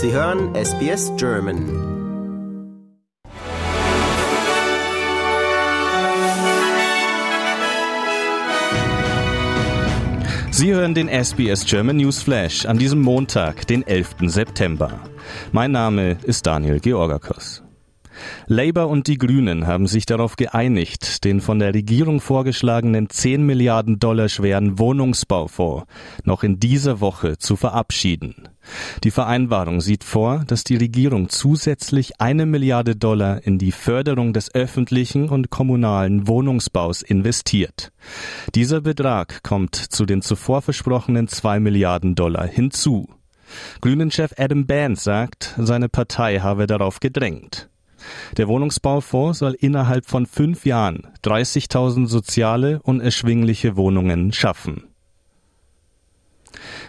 Sie hören SBS German. Sie hören den SBS German News Flash an diesem Montag, den 11. September. Mein Name ist Daniel Georgakos. Labour und die Grünen haben sich darauf geeinigt, den von der Regierung vorgeschlagenen 10 Milliarden Dollar schweren Wohnungsbaufonds noch in dieser Woche zu verabschieden. Die Vereinbarung sieht vor, dass die Regierung zusätzlich eine Milliarde Dollar in die Förderung des öffentlichen und kommunalen Wohnungsbaus investiert. Dieser Betrag kommt zu den zuvor versprochenen zwei Milliarden Dollar hinzu. Grünen-Chef Adam Bands sagt, seine Partei habe darauf gedrängt. Der Wohnungsbaufonds soll innerhalb von fünf Jahren 30.000 soziale und erschwingliche Wohnungen schaffen.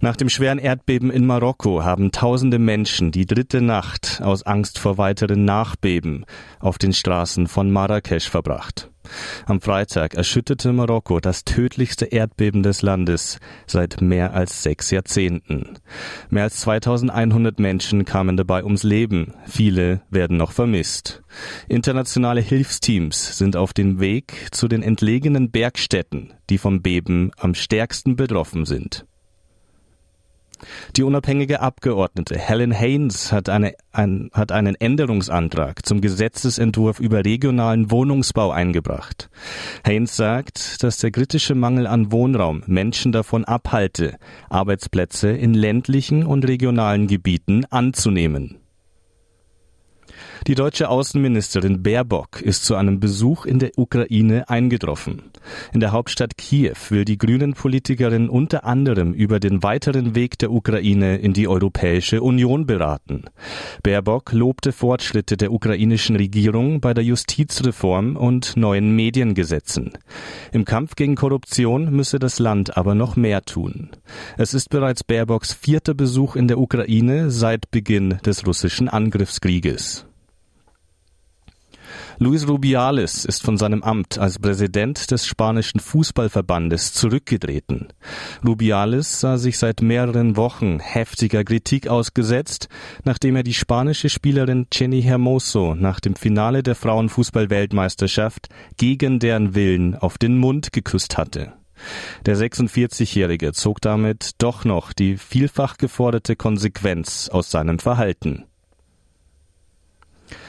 Nach dem schweren Erdbeben in Marokko haben tausende Menschen die dritte Nacht aus Angst vor weiteren Nachbeben auf den Straßen von Marrakesch verbracht. Am Freitag erschütterte Marokko das tödlichste Erdbeben des Landes seit mehr als sechs Jahrzehnten. Mehr als 2100 Menschen kamen dabei ums Leben. Viele werden noch vermisst. Internationale Hilfsteams sind auf dem Weg zu den entlegenen Bergstädten, die vom Beben am stärksten betroffen sind. Die unabhängige Abgeordnete Helen Haynes hat, eine, ein, hat einen Änderungsantrag zum Gesetzesentwurf über regionalen Wohnungsbau eingebracht. Haynes sagt, dass der kritische Mangel an Wohnraum Menschen davon abhalte, Arbeitsplätze in ländlichen und regionalen Gebieten anzunehmen. Die deutsche Außenministerin Baerbock ist zu einem Besuch in der Ukraine eingetroffen. In der Hauptstadt Kiew will die grünen Politikerin unter anderem über den weiteren Weg der Ukraine in die Europäische Union beraten. Baerbock lobte Fortschritte der ukrainischen Regierung bei der Justizreform und neuen Mediengesetzen. Im Kampf gegen Korruption müsse das Land aber noch mehr tun. Es ist bereits Baerbocks vierter Besuch in der Ukraine seit Beginn des russischen Angriffskrieges. Luis Rubiales ist von seinem Amt als Präsident des spanischen Fußballverbandes zurückgetreten. Rubiales sah sich seit mehreren Wochen heftiger Kritik ausgesetzt, nachdem er die spanische Spielerin Jenny Hermoso nach dem Finale der Frauenfußball-Weltmeisterschaft gegen deren Willen auf den Mund geküsst hatte. Der 46-Jährige zog damit doch noch die vielfach geforderte Konsequenz aus seinem Verhalten.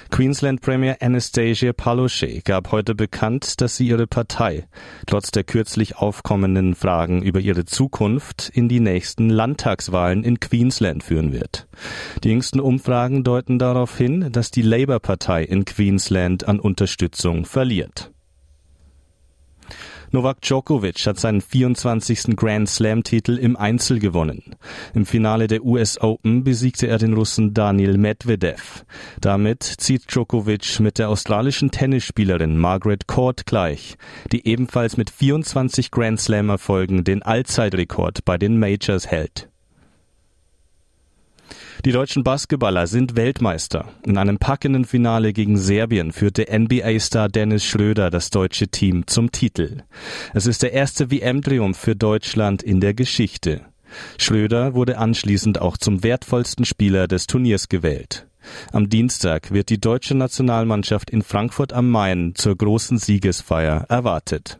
Queensland Premier Anastasia Palaszczuk gab heute bekannt, dass sie ihre Partei trotz der kürzlich aufkommenden Fragen über ihre Zukunft in die nächsten Landtagswahlen in Queensland führen wird. Die jüngsten Umfragen deuten darauf hin, dass die Labour-Partei in Queensland an Unterstützung verliert. Novak Djokovic hat seinen 24. Grand Slam-Titel im Einzel gewonnen. Im Finale der US Open besiegte er den Russen Daniel Medvedev. Damit zieht Djokovic mit der australischen Tennisspielerin Margaret Court gleich, die ebenfalls mit 24 Grand Slam-Erfolgen den Allzeitrekord bei den Majors hält. Die deutschen Basketballer sind Weltmeister. In einem packenden Finale gegen Serbien führte NBA-Star Dennis Schröder das deutsche Team zum Titel. Es ist der erste WM-Triumph für Deutschland in der Geschichte. Schröder wurde anschließend auch zum wertvollsten Spieler des Turniers gewählt. Am Dienstag wird die deutsche Nationalmannschaft in Frankfurt am Main zur großen Siegesfeier erwartet.